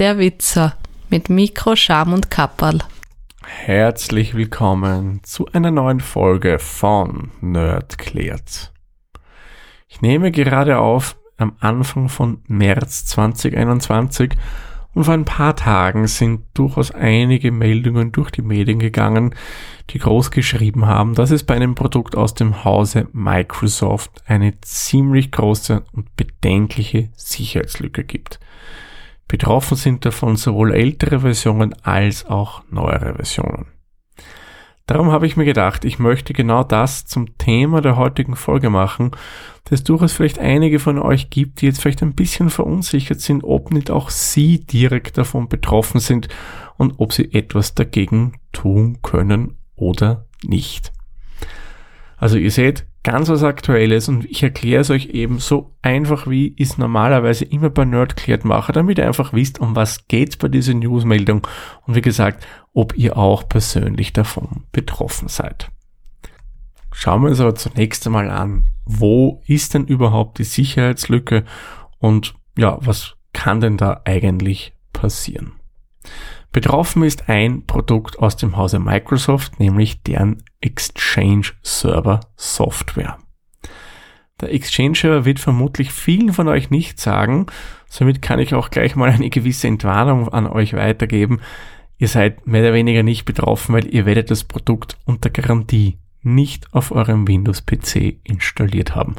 Der Witzer mit Mikro, Scham und Kapperl. Herzlich willkommen zu einer neuen Folge von Nerd klärt. Ich nehme gerade auf am Anfang von März 2021 und vor ein paar Tagen sind durchaus einige Meldungen durch die Medien gegangen, die groß geschrieben haben, dass es bei einem Produkt aus dem Hause Microsoft eine ziemlich große und bedenkliche Sicherheitslücke gibt. Betroffen sind davon sowohl ältere Versionen als auch neuere Versionen. Darum habe ich mir gedacht, ich möchte genau das zum Thema der heutigen Folge machen, dass durchaus vielleicht einige von euch gibt, die jetzt vielleicht ein bisschen verunsichert sind, ob nicht auch sie direkt davon betroffen sind und ob sie etwas dagegen tun können oder nicht. Also ihr seht, ganz was Aktuelles und ich erkläre es euch eben so einfach wie ich es normalerweise immer bei Nerdcleared mache, damit ihr einfach wisst, um was geht's bei dieser Newsmeldung und wie gesagt, ob ihr auch persönlich davon betroffen seid. Schauen wir uns aber zunächst einmal an, wo ist denn überhaupt die Sicherheitslücke und ja, was kann denn da eigentlich passieren? Betroffen ist ein Produkt aus dem Hause Microsoft, nämlich deren Exchange Server Software. Der Exchange Server wird vermutlich vielen von euch nicht sagen, somit kann ich auch gleich mal eine gewisse Entwarnung an euch weitergeben. Ihr seid mehr oder weniger nicht betroffen, weil ihr werdet das Produkt unter Garantie nicht auf eurem Windows-PC installiert haben.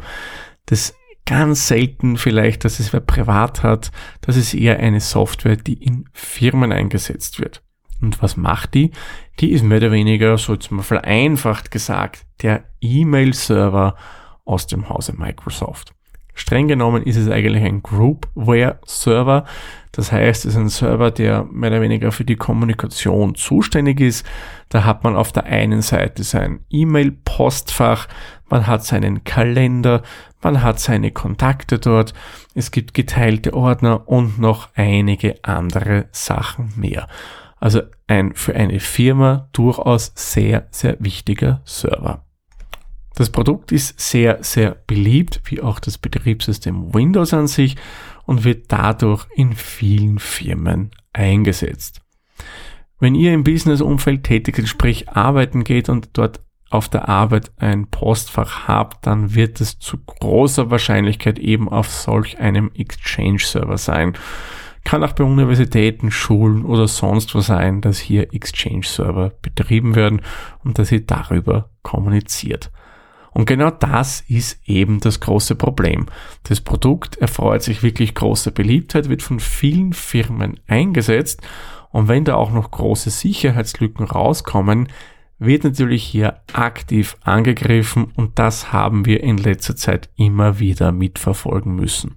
Das ganz selten vielleicht, dass es wer privat hat. Das ist eher eine Software, die in Firmen eingesetzt wird. Und was macht die? Die ist mehr oder weniger, so jetzt mal vereinfacht gesagt, der E-Mail-Server aus dem Hause Microsoft. Streng genommen ist es eigentlich ein Groupware-Server. Das heißt, es ist ein Server, der mehr oder weniger für die Kommunikation zuständig ist. Da hat man auf der einen Seite sein E-Mail-Postfach, man hat seinen Kalender, man hat seine Kontakte dort, es gibt geteilte Ordner und noch einige andere Sachen mehr. Also ein für eine Firma durchaus sehr, sehr wichtiger Server. Das Produkt ist sehr, sehr beliebt, wie auch das Betriebssystem Windows an sich und wird dadurch in vielen Firmen eingesetzt. Wenn ihr im Business-Umfeld tätig seid, sprich arbeiten geht und dort auf der Arbeit ein Postfach habt, dann wird es zu großer Wahrscheinlichkeit eben auf solch einem Exchange-Server sein. Kann auch bei Universitäten, Schulen oder sonst wo sein, dass hier Exchange-Server betrieben werden und dass ihr darüber kommuniziert. Und genau das ist eben das große Problem. Das Produkt erfreut sich wirklich großer Beliebtheit, wird von vielen Firmen eingesetzt und wenn da auch noch große Sicherheitslücken rauskommen, wird natürlich hier aktiv angegriffen und das haben wir in letzter Zeit immer wieder mitverfolgen müssen.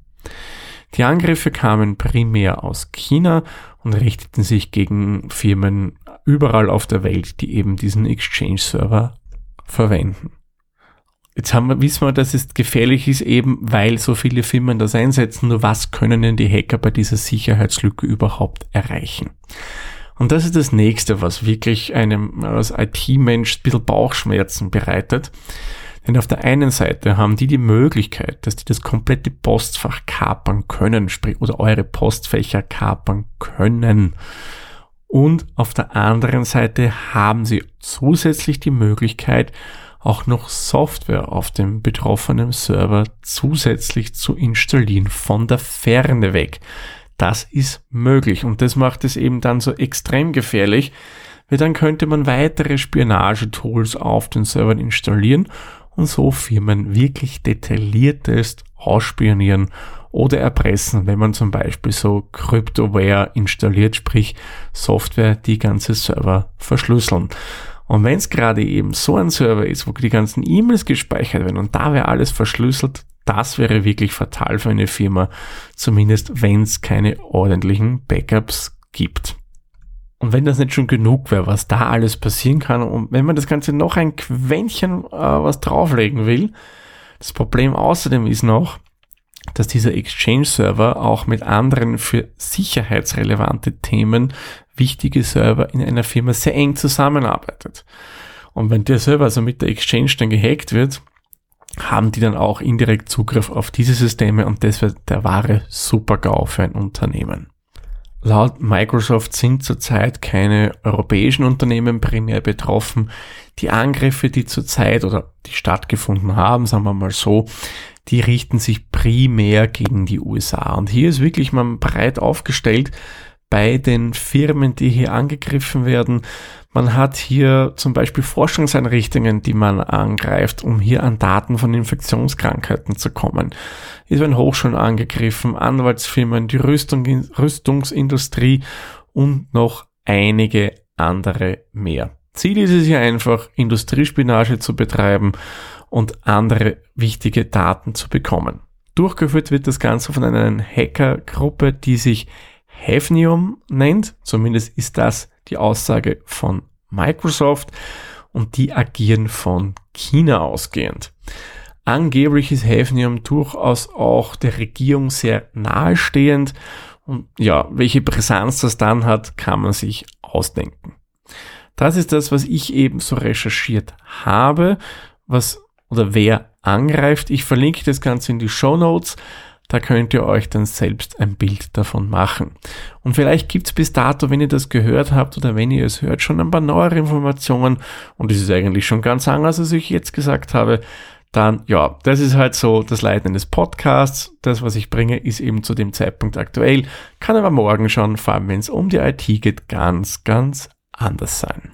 Die Angriffe kamen primär aus China und richteten sich gegen Firmen überall auf der Welt, die eben diesen Exchange-Server verwenden. Jetzt haben wir, wissen wir, dass es gefährlich ist, eben weil so viele Firmen das einsetzen. Nur was können denn die Hacker bei dieser Sicherheitslücke überhaupt erreichen? Und das ist das nächste, was wirklich einem als IT-Mensch ein bisschen Bauchschmerzen bereitet. Denn auf der einen Seite haben die die Möglichkeit, dass die das komplette Postfach kapern können, sprich, oder eure Postfächer kapern können. Und auf der anderen Seite haben sie zusätzlich die Möglichkeit, auch noch Software auf dem betroffenen Server zusätzlich zu installieren von der Ferne weg. Das ist möglich und das macht es eben dann so extrem gefährlich, weil dann könnte man weitere Spionagetools auf den Servern installieren und so Firmen wirklich detailliertest ausspionieren oder erpressen, wenn man zum Beispiel so Cryptoware installiert, sprich Software, die ganze Server verschlüsseln. Und wenn es gerade eben so ein Server ist, wo die ganzen E-Mails gespeichert werden und da wäre alles verschlüsselt, das wäre wirklich fatal für eine Firma, zumindest wenn es keine ordentlichen Backups gibt. Und wenn das nicht schon genug wäre, was da alles passieren kann, und wenn man das Ganze noch ein Quäntchen äh, was drauflegen will, das Problem außerdem ist noch, dass dieser Exchange-Server auch mit anderen für sicherheitsrelevante Themen wichtige Server in einer Firma sehr eng zusammenarbeitet. Und wenn der Server also mit der Exchange dann gehackt wird, haben die dann auch indirekt Zugriff auf diese Systeme und das wird der wahre Super-GAU für ein Unternehmen. Laut Microsoft sind zurzeit keine europäischen Unternehmen primär betroffen. Die Angriffe, die zurzeit oder die stattgefunden haben, sagen wir mal so, die richten sich primär gegen die USA. Und hier ist wirklich mal breit aufgestellt bei den Firmen, die hier angegriffen werden. Man hat hier zum Beispiel Forschungseinrichtungen, die man angreift, um hier an Daten von Infektionskrankheiten zu kommen. Es werden Hochschulen angegriffen, Anwaltsfirmen, die Rüstung, Rüstungsindustrie und noch einige andere mehr. Ziel ist es hier einfach, Industriespionage zu betreiben und andere wichtige Daten zu bekommen. Durchgeführt wird das Ganze von einer Hackergruppe, die sich Hafnium nennt. Zumindest ist das die Aussage von Microsoft und die agieren von China ausgehend. Angeblich ist Hafnium durchaus auch der Regierung sehr nahestehend und ja, welche Brisanz das dann hat, kann man sich ausdenken. Das ist das, was ich eben so recherchiert habe, was oder wer angreift. Ich verlinke das Ganze in die Show Notes. Da könnt ihr euch dann selbst ein Bild davon machen. Und vielleicht gibt's bis dato, wenn ihr das gehört habt oder wenn ihr es hört, schon ein paar neuere Informationen. Und es ist eigentlich schon ganz anders, als ich jetzt gesagt habe. Dann, ja, das ist halt so das Leiden eines Podcasts. Das, was ich bringe, ist eben zu dem Zeitpunkt aktuell. Kann aber morgen schon, vor allem wenn es um die IT geht, ganz, ganz anders sein.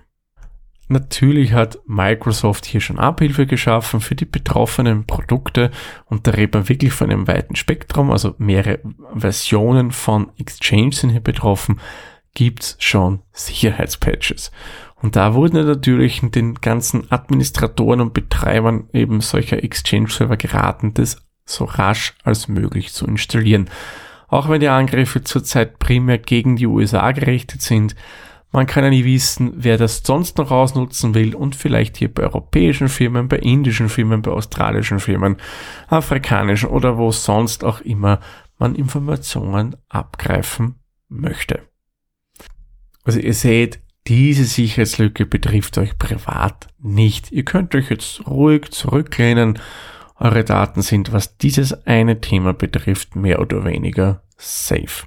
Natürlich hat Microsoft hier schon Abhilfe geschaffen für die betroffenen Produkte und da redet man wirklich von einem weiten Spektrum, also mehrere Versionen von Exchange sind hier betroffen, gibt's schon Sicherheitspatches. Und da wurden natürlich den ganzen Administratoren und Betreibern eben solcher Exchange-Server geraten, das so rasch als möglich zu installieren. Auch wenn die Angriffe zurzeit primär gegen die USA gerichtet sind, man kann ja nie wissen, wer das sonst noch ausnutzen will und vielleicht hier bei europäischen Firmen, bei indischen Firmen, bei australischen Firmen, afrikanischen oder wo sonst auch immer man Informationen abgreifen möchte. Also ihr seht, diese Sicherheitslücke betrifft euch privat nicht. Ihr könnt euch jetzt ruhig zurücklehnen. Eure Daten sind, was dieses eine Thema betrifft, mehr oder weniger safe.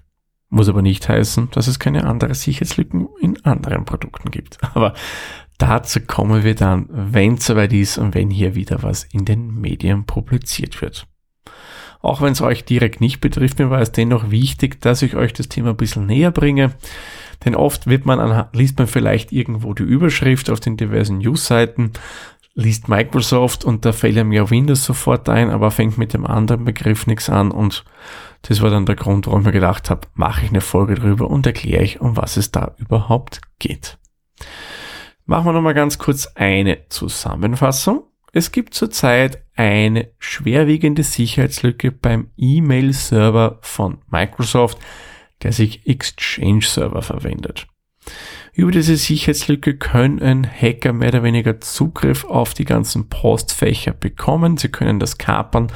Muss aber nicht heißen, dass es keine anderen Sicherheitslücken in anderen Produkten gibt. Aber dazu kommen wir dann, wenn es soweit ist und wenn hier wieder was in den Medien publiziert wird. Auch wenn es euch direkt nicht betrifft, mir war es dennoch wichtig, dass ich euch das Thema ein bisschen näher bringe. Denn oft wird man an, liest man vielleicht irgendwo die Überschrift auf den diversen News-Seiten, liest Microsoft und da fällt ja Windows sofort ein, aber fängt mit dem anderen Begriff nichts an und das war dann der Grund, warum ich mir gedacht habe, mache ich eine Folge drüber und erkläre ich, um was es da überhaupt geht. Machen wir nochmal ganz kurz eine Zusammenfassung. Es gibt zurzeit eine schwerwiegende Sicherheitslücke beim E-Mail-Server von Microsoft, der sich Exchange Server verwendet. Über diese Sicherheitslücke können Hacker mehr oder weniger Zugriff auf die ganzen Postfächer bekommen. Sie können das kapern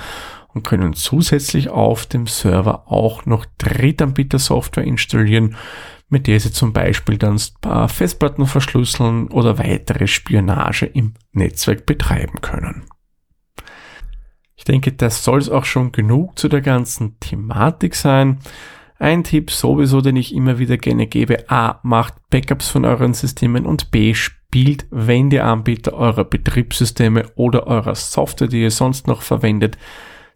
und können zusätzlich auf dem Server auch noch Drittanbieter-Software installieren, mit der sie zum Beispiel dann Festplatten verschlüsseln oder weitere Spionage im Netzwerk betreiben können. Ich denke, das soll es auch schon genug zu der ganzen Thematik sein. Ein Tipp sowieso, den ich immer wieder gerne gebe. A, macht Backups von euren Systemen und B, spielt, wenn die Anbieter eurer Betriebssysteme oder eurer Software, die ihr sonst noch verwendet,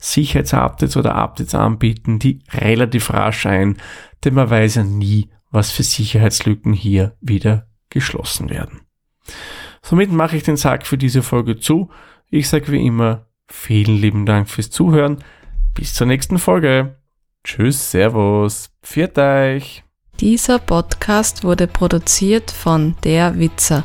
Sicherheitsupdates oder Updates anbieten, die relativ rasch ein, denn man weiß ja nie, was für Sicherheitslücken hier wieder geschlossen werden. Somit mache ich den Sack für diese Folge zu. Ich sage wie immer vielen lieben Dank fürs Zuhören. Bis zur nächsten Folge. Tschüss, Servus, pfiat euch. Dieser Podcast wurde produziert von Der Witzer